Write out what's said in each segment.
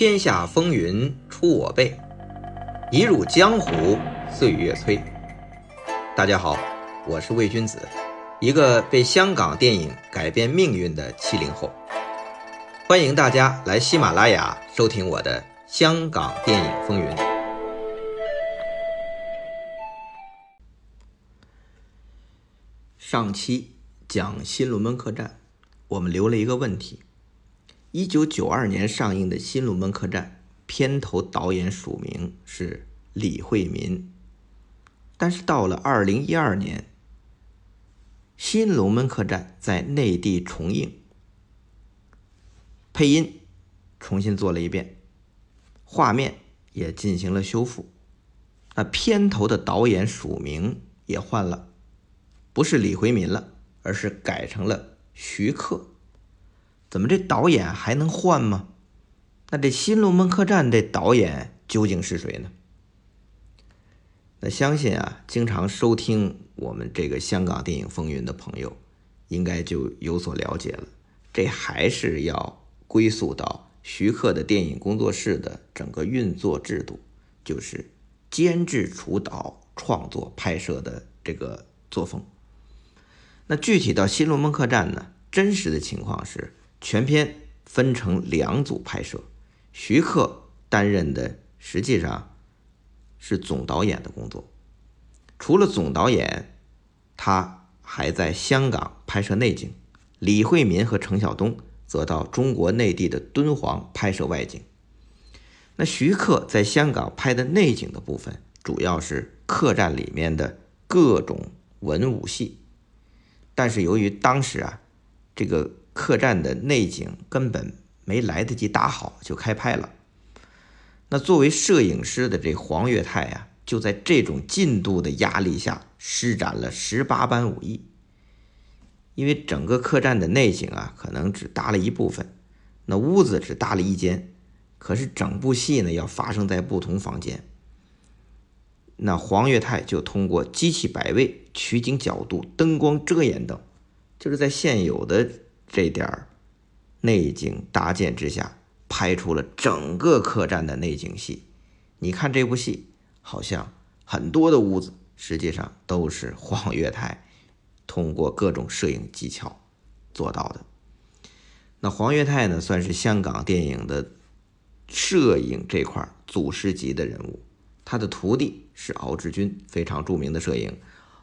天下风云出我辈，一入江湖岁月催。大家好，我是魏君子，一个被香港电影改变命运的七零后。欢迎大家来喜马拉雅收听我的《香港电影风云》。上期讲新龙门客栈，我们留了一个问题。一九九二年上映的《新龙门客栈》片头导演署名是李惠民，但是到了二零一二年，《新龙门客栈》在内地重映，配音重新做了一遍，画面也进行了修复，那片头的导演署名也换了，不是李惠民了，而是改成了徐克。怎么这导演还能换吗？那这《新龙门客栈》这导演究竟是谁呢？那相信啊，经常收听我们这个香港电影风云的朋友，应该就有所了解了。这还是要归宿到徐克的电影工作室的整个运作制度，就是监制、主导、创作、拍摄的这个作风。那具体到《新龙门客栈》呢，真实的情况是。全片分成两组拍摄，徐克担任的实际上是总导演的工作。除了总导演，他还在香港拍摄内景；李惠民和程晓东则到中国内地的敦煌拍摄外景。那徐克在香港拍的内景的部分，主要是客栈里面的各种文武戏。但是由于当时啊，这个。客栈的内景根本没来得及打好就开拍了。那作为摄影师的这黄岳泰啊，就在这种进度的压力下施展了十八般武艺。因为整个客栈的内景啊，可能只搭了一部分，那屋子只搭了一间，可是整部戏呢要发生在不同房间。那黄岳泰就通过机器摆位、取景角度、灯光遮掩等，就是在现有的。这点儿内景搭建之下，拍出了整个客栈的内景戏。你看这部戏，好像很多的屋子，实际上都是黄岳泰通过各种摄影技巧做到的。那黄岳泰呢，算是香港电影的摄影这块祖师级的人物。他的徒弟是敖志军，非常著名的摄影。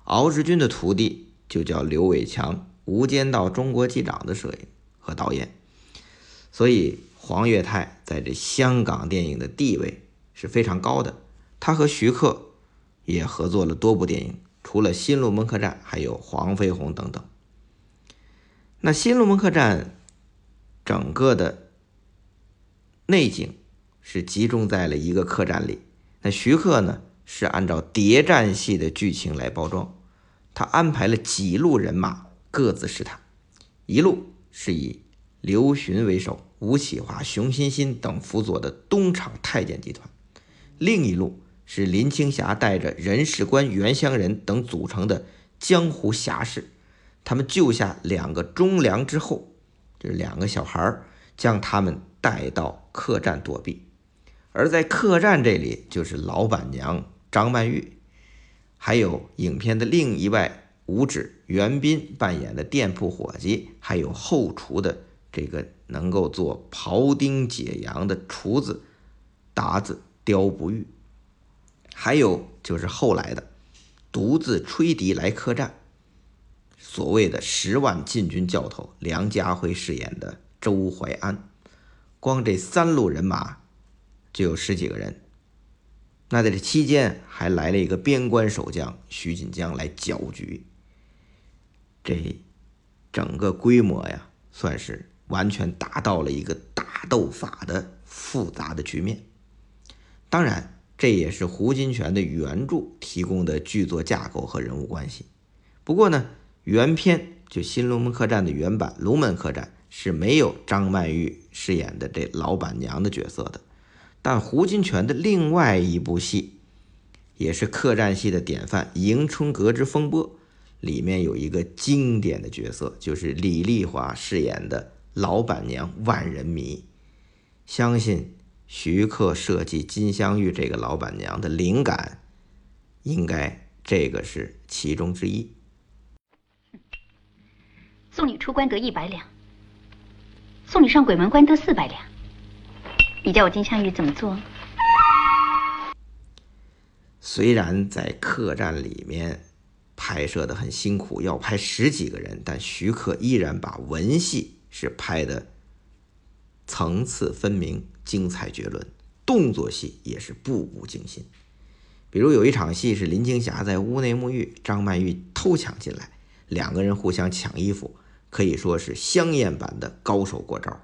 敖志军的徒弟就叫刘伟强。《无间道》中国机长的摄影和导演，所以黄岳泰在这香港电影的地位是非常高的。他和徐克也合作了多部电影，除了《新龙门客栈》，还有《黄飞鸿》等等。那《新龙门客栈》整个的内景是集中在了一个客栈里，那徐克呢是按照谍战戏的剧情来包装，他安排了几路人马。各自试探，一路是以刘询为首，吴启华、熊欣欣等辅佐的东厂太监集团；另一路是林青霞带着任事官、袁湘仁等组成的江湖侠士。他们救下两个忠良之后，就是两个小孩将他们带到客栈躲避。而在客栈这里，就是老板娘张曼玉，还有影片的另一位。五指袁斌扮演的店铺伙计，还有后厨的这个能够做庖丁解羊的厨子达子刁不玉，还有就是后来的独自吹笛来客栈，所谓的十万禁军教头梁家辉饰演的周怀安，光这三路人马就有十几个人。那在这期间还来了一个边关守将徐锦江来搅局。这整个规模呀，算是完全达到了一个大斗法的复杂的局面。当然，这也是胡金铨的原著提供的剧作架构和人物关系。不过呢，原片就《新龙门客栈》的原版《龙门客栈》是没有张曼玉饰演的这老板娘的角色的。但胡金铨的另外一部戏，也是客栈戏的典范《迎春阁之风波》。里面有一个经典的角色，就是李丽华饰演的老板娘万人迷。相信徐克设计金镶玉这个老板娘的灵感，应该这个是其中之一。送你出关得一百两，送你上鬼门关得四百两。你叫我金镶玉怎么做？虽然在客栈里面拍摄的很辛苦，要拍十几个人，但徐克依然把文戏是拍的层次分明。精彩绝伦，动作戏也是步步惊心。比如有一场戏是林青霞在屋内沐浴，张曼玉偷抢进来，两个人互相抢衣服，可以说是香艳版的高手过招。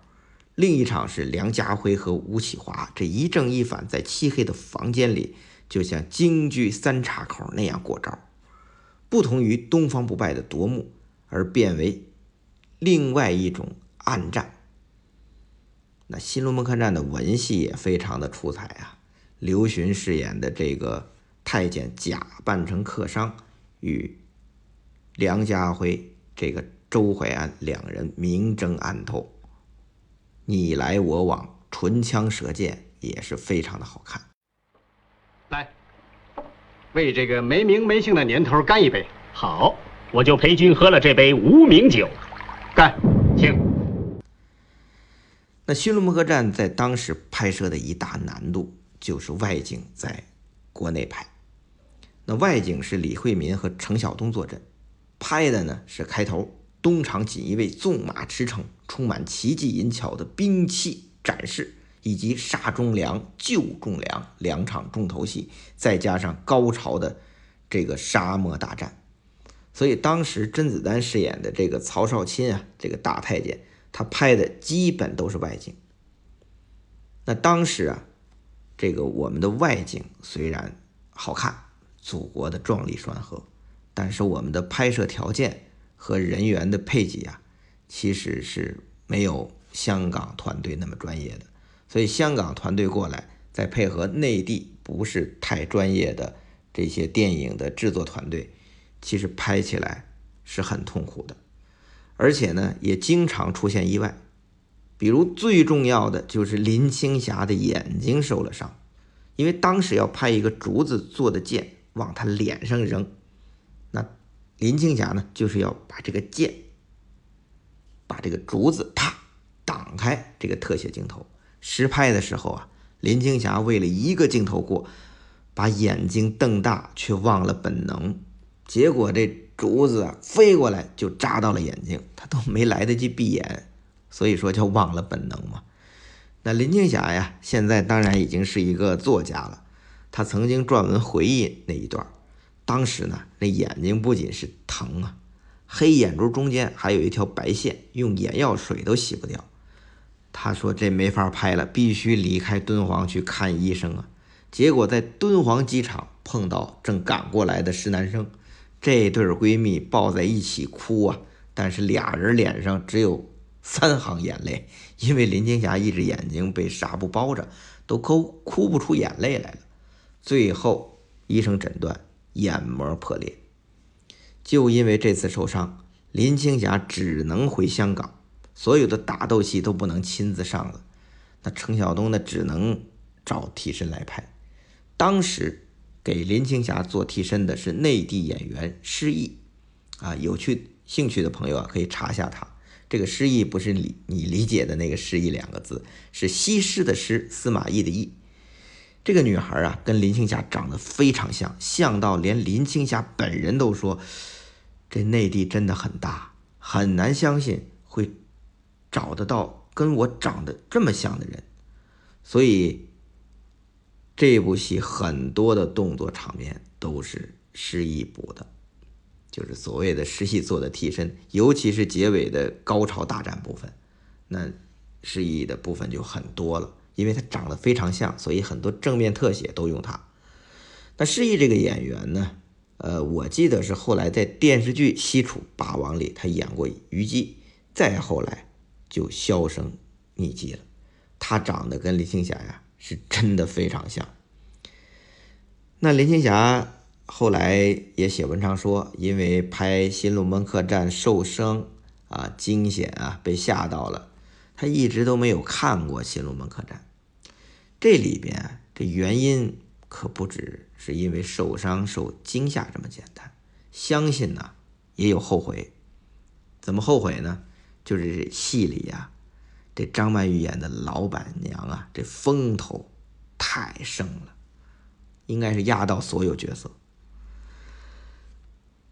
另一场是梁家辉和吴启华这一正一反在漆黑的房间里，就像京剧三岔口那样过招，不同于东方不败的夺目，而变为另外一种暗战。那《新龙门客栈》的文戏也非常的出彩啊！刘询饰演的这个太监假扮成客商，与梁家辉这个周淮安两人明争暗斗，你来我往，唇枪舌剑，也是非常的好看。来，为这个没名没姓的年头干一杯！好，我就陪君喝了这杯无名酒。干，请。那《新龙门客栈》在当时拍摄的一大难度就是外景在国内拍。那外景是李惠民和程晓东坐镇，拍的呢是开头东厂锦衣卫纵马驰骋，充满奇技淫巧的兵器展示，以及杀忠良、救忠良两场重头戏，再加上高潮的这个沙漠大战。所以当时甄子丹饰演的这个曹少钦啊，这个大太监。他拍的基本都是外景。那当时啊，这个我们的外景虽然好看，祖国的壮丽山河，但是我们的拍摄条件和人员的配给啊，其实是没有香港团队那么专业的。所以香港团队过来，再配合内地不是太专业的这些电影的制作团队，其实拍起来是很痛苦的。而且呢，也经常出现意外，比如最重要的就是林青霞的眼睛受了伤，因为当时要拍一个竹子做的剑往她脸上扔，那林青霞呢就是要把这个剑，把这个竹子啪挡开这个特写镜头。实拍的时候啊，林青霞为了一个镜头过，把眼睛瞪大，却忘了本能，结果这。竹子啊，飞过来就扎到了眼睛，她都没来得及闭眼，所以说叫忘了本能嘛。那林青霞呀，现在当然已经是一个作家了，她曾经撰文回忆那一段，当时呢，那眼睛不仅是疼啊，黑眼珠中间还有一条白线，用眼药水都洗不掉。他说这没法拍了，必须离开敦煌去看医生啊。结果在敦煌机场碰到正赶过来的施南生。这对闺蜜抱在一起哭啊，但是俩人脸上只有三行眼泪，因为林青霞一只眼睛被纱布包着，都哭哭不出眼泪来了。最后医生诊断眼膜破裂，就因为这次受伤，林青霞只能回香港，所有的打斗戏都不能亲自上了。那程晓东呢，只能找替身来拍。当时。给林青霞做替身的是内地演员施忆，啊，有趣兴趣的朋友啊，可以查一下他。这个施毅不是你你理解的那个失忆两个字，是西施的施，司马懿的懿。这个女孩啊，跟林青霞长得非常像，像到连林青霞本人都说，这内地真的很大，很难相信会找得到跟我长得这么像的人，所以。这部戏很多的动作场面都是失忆补的，就是所谓的失忆做的替身，尤其是结尾的高潮大战部分，那失忆的部分就很多了，因为他长得非常像，所以很多正面特写都用他。那失忆这个演员呢，呃，我记得是后来在电视剧《西楚霸王》里他演过虞姬，再后来就销声匿迹了。他长得跟林青霞呀。是真的非常像。那林青霞后来也写文章说，因为拍《新龙门客栈》受伤啊，惊险啊，被吓到了。她一直都没有看过《新龙门客栈》。这里边这原因可不只是因为受伤受惊吓这么简单，相信呢也有后悔。怎么后悔呢？就是戏里呀，这张曼玉演的老板娘啊，这风头太盛了，应该是压到所有角色。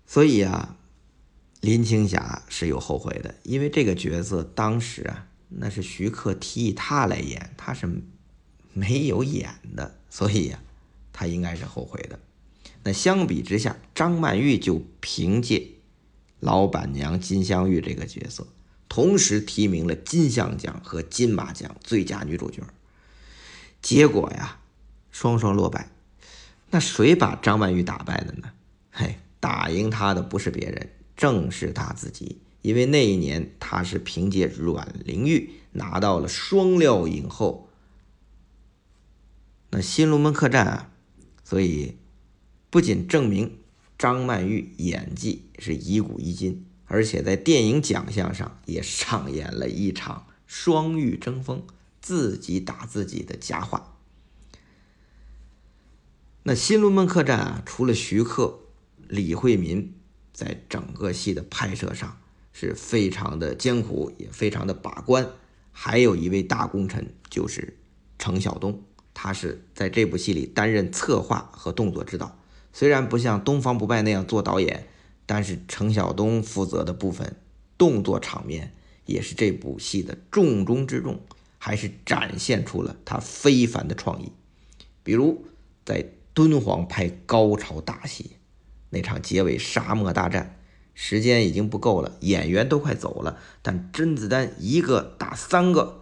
所以啊，林青霞是有后悔的，因为这个角色当时啊，那是徐克提议她来演，她是没有演的，所以呀，她应该是后悔的。那相比之下，张曼玉就凭借老板娘金镶玉这个角色，同时提名了金像奖和金马奖最佳女主角。结果呀，双双落败。那谁把张曼玉打败的呢？嘿。打赢她的不是别人，正是她自己。因为那一年她是凭借《阮玲玉》拿到了双料影后。那《新龙门客栈》啊，所以不仅证明张曼玉演技是一古一今，而且在电影奖项上也上演了一场双玉争锋、自己打自己的佳话。那《新龙门客栈》啊，除了徐克。李惠民在整个戏的拍摄上是非常的艰苦，也非常的把关。还有一位大功臣就是程晓东，他是在这部戏里担任策划和动作指导。虽然不像东方不败那样做导演，但是程晓东负责的部分动作场面也是这部戏的重中之重，还是展现出了他非凡的创意。比如在敦煌拍高潮大戏。那场结尾沙漠大战，时间已经不够了，演员都快走了，但甄子丹一个打三个，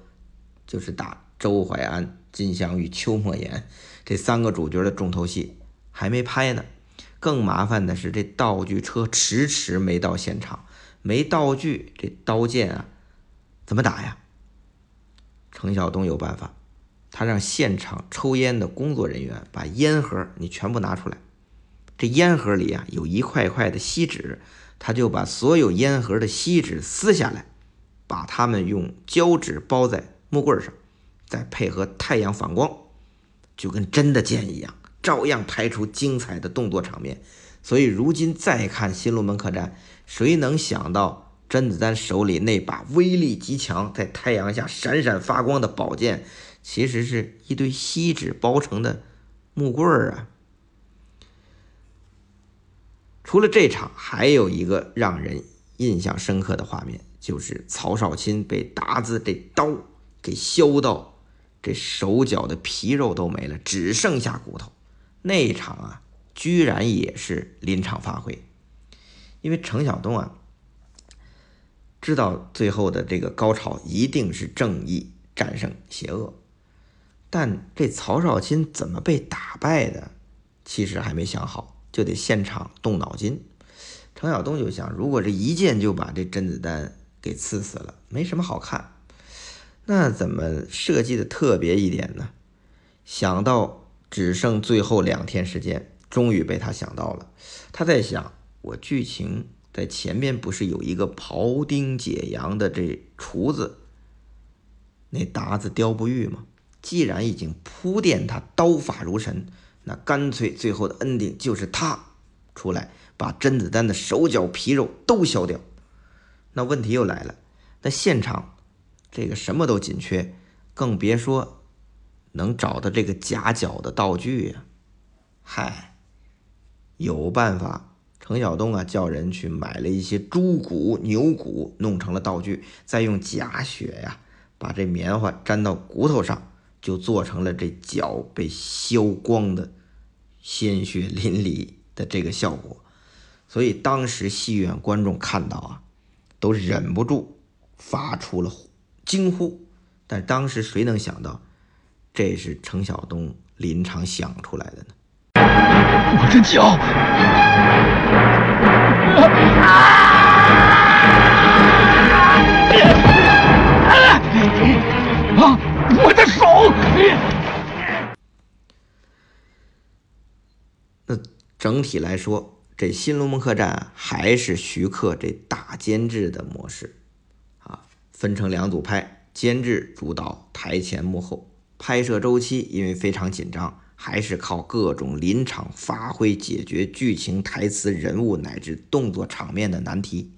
就是打周淮安、金镶玉、邱莫言这三个主角的重头戏还没拍呢。更麻烦的是，这道具车迟迟没到现场，没道具，这刀剑啊怎么打呀？程晓东有办法，他让现场抽烟的工作人员把烟盒你全部拿出来。这烟盒里啊有一块块的锡纸，他就把所有烟盒的锡纸撕下来，把它们用胶纸包在木棍上，再配合太阳反光，就跟真的剑一样，照样拍出精彩的动作场面。所以如今再看《新龙门客栈》，谁能想到甄子丹手里那把威力极强、在太阳下闪闪发光的宝剑，其实是一堆锡纸包成的木棍儿啊！除了这场，还有一个让人印象深刻的画面，就是曹少钦被达子这刀给削到，这手脚的皮肉都没了，只剩下骨头。那一场啊，居然也是临场发挥，因为程晓东啊，知道最后的这个高潮一定是正义战胜邪恶，但这曹少钦怎么被打败的，其实还没想好。就得现场动脑筋。程晓东就想，如果这一剑就把这甄子丹给刺死了，没什么好看。那怎么设计的特别一点呢？想到只剩最后两天时间，终于被他想到了。他在想，我剧情在前面不是有一个庖丁解羊的这厨子，那达子雕不玉吗？既然已经铺垫他刀法如神。那干脆最后的 ending 就是他出来把甄子丹的手脚皮肉都削掉。那问题又来了，那现场这个什么都紧缺，更别说能找到这个夹脚的道具呀。嗨，有办法。程晓东啊，叫人去买了一些猪骨、牛骨，弄成了道具，再用假血呀把这棉花粘到骨头上。就做成了这脚被削光的鲜血淋漓的这个效果，所以当时戏院观众看到啊，都忍不住发出了惊呼。但当时谁能想到，这是程晓东临场想出来的呢？我的脚！啊！我的手！那整体来说，这《新龙门客栈》还是徐克这大监制的模式啊，分成两组拍，监制主导台前幕后，拍摄周期因为非常紧张，还是靠各种临场发挥解决剧情、台词、人物乃至动作场面的难题。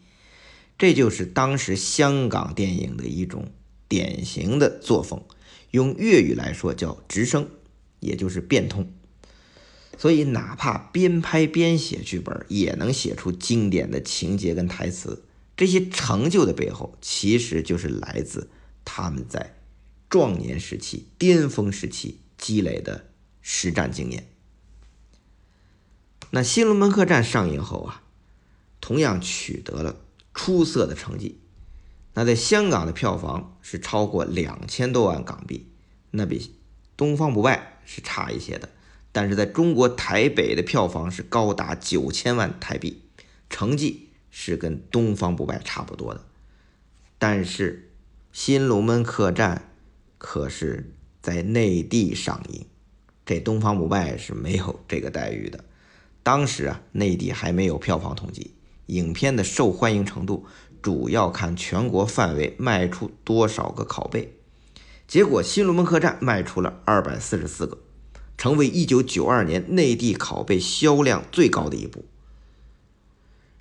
这就是当时香港电影的一种典型的作风，用粤语来说叫直升，也就是变通。所以，哪怕边拍边写剧本，也能写出经典的情节跟台词。这些成就的背后，其实就是来自他们在壮年时期、巅峰时期积累的实战经验。那《新龙门客栈》上映后啊，同样取得了出色的成绩。那在香港的票房是超过两千多万港币，那比《东方不败》是差一些的。但是在中国台北的票房是高达九千万台币，成绩是跟《东方不败》差不多的。但是《新龙门客栈》可是在内地上映，这《东方不败》是没有这个待遇的。当时啊，内地还没有票房统计，影片的受欢迎程度主要看全国范围卖出多少个拷贝。结果《新龙门客栈》卖出了二百四十四个。成为一九九二年内地拷贝销量最高的一部，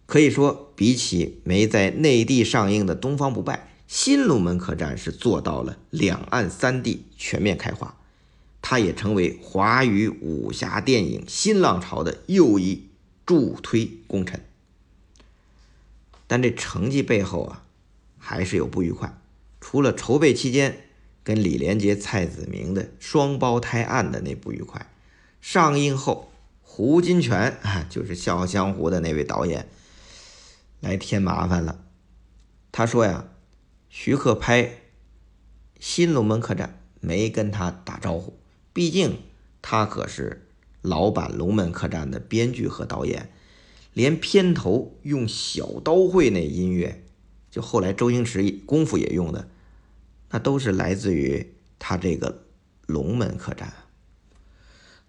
可以说，比起没在内地上映的《东方不败》，《新龙门客栈》是做到了两岸三地全面开花，它也成为华语武侠电影新浪潮的又一助推功臣。但这成绩背后啊，还是有不愉快，除了筹备期间。跟李连杰、蔡子明的双胞胎案的那不愉快，上映后，胡金铨啊，就是《笑傲江湖》的那位导演，来添麻烦了。他说呀，徐克拍《新龙门客栈》没跟他打招呼，毕竟他可是老版《龙门客栈》的编剧和导演，连片头用小刀会那音乐，就后来周星驰功夫也用的。那都是来自于他这个龙门客栈。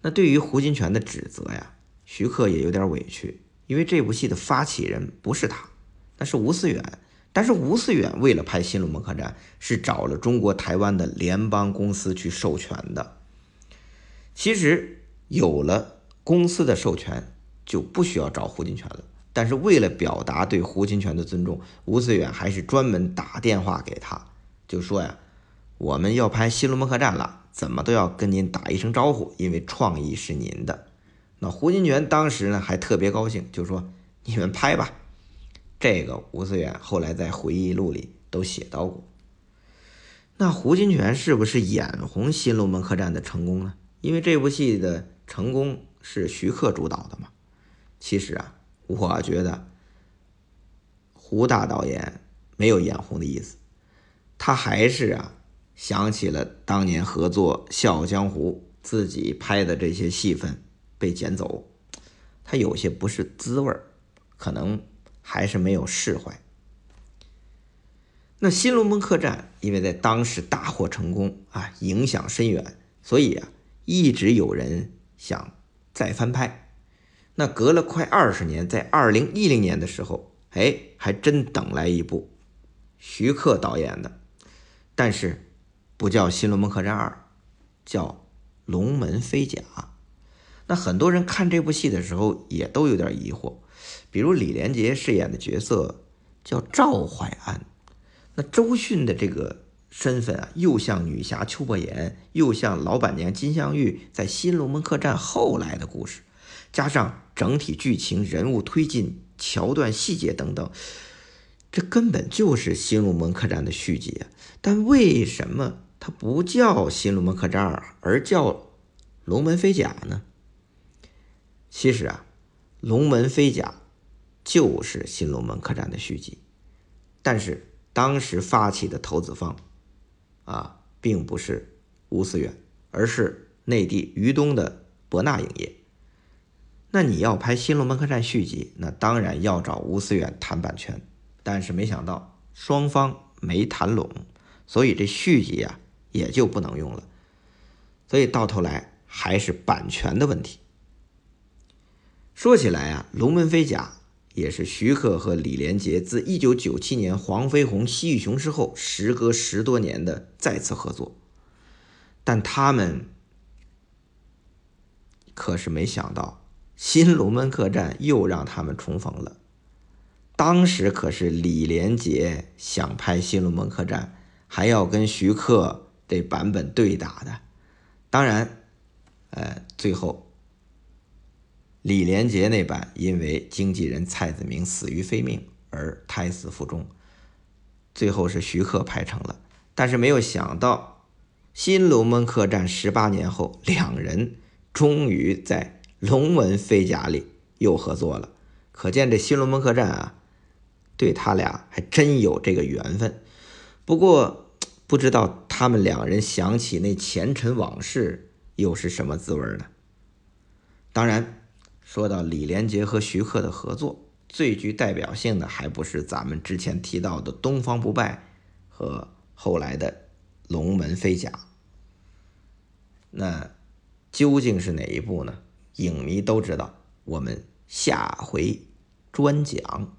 那对于胡金铨的指责呀，徐克也有点委屈，因为这部戏的发起人不是他，那是吴思远。但是吴思远为了拍《新龙门客栈》，是找了中国台湾的联邦公司去授权的。其实有了公司的授权，就不需要找胡金铨了。但是为了表达对胡金铨的尊重，吴思远还是专门打电话给他。就说呀，我们要拍《新龙门客栈》了，怎么都要跟您打一声招呼，因为创意是您的。那胡金铨当时呢还特别高兴，就说你们拍吧。这个吴思远后来在回忆录里都写到过。那胡金铨是不是眼红《新龙门客栈》的成功呢？因为这部戏的成功是徐克主导的嘛。其实啊，我觉得胡大导演没有眼红的意思。他还是啊想起了当年合作《笑傲江湖》，自己拍的这些戏份被捡走，他有些不是滋味儿，可能还是没有释怀。那《新龙门客栈》因为在当时大获成功啊，影响深远，所以啊一直有人想再翻拍。那隔了快二十年，在二零一零年的时候，哎，还真等来一部徐克导演的。但是，不叫《新龙门客栈二》，叫《龙门飞甲》。那很多人看这部戏的时候也都有点疑惑，比如李连杰饰演的角色叫赵怀安，那周迅的这个身份啊，又像女侠邱伯言，又像老板娘金镶玉在《新龙门客栈》后来的故事，加上整体剧情、人物推进、桥段细节等等。这根本就是《新龙门客栈》的续集！但为什么它不叫《新龙门客栈二》，而叫《龙门飞甲》呢？其实啊，《龙门飞甲》就是《新龙门客栈》的续集，但是当时发起的投资方啊，并不是吴思远，而是内地豫东的博纳影业。那你要拍《新龙门客栈》续集，那当然要找吴思远谈版权。但是没想到双方没谈拢，所以这续集啊也就不能用了。所以到头来还是版权的问题。说起来啊，《龙门飞甲》也是徐克和李连杰自1997年《黄飞鸿》《西域雄狮》后，时隔十多年的再次合作。但他们可是没想到，新龙门客栈又让他们重逢了。当时可是李连杰想拍《新龙门客栈》，还要跟徐克这版本对打的。当然，呃，最后李连杰那版因为经纪人蔡子明死于非命而胎死腹中，最后是徐克拍成了。但是没有想到，《新龙门客栈》十八年后，两人终于在《龙门飞甲》里又合作了。可见这《新龙门客栈》啊。对他俩还真有这个缘分，不过不知道他们两人想起那前尘往事又是什么滋味呢？当然，说到李连杰和徐克的合作，最具代表性的还不是咱们之前提到的《东方不败》和后来的《龙门飞甲》。那究竟是哪一部呢？影迷都知道，我们下回专讲。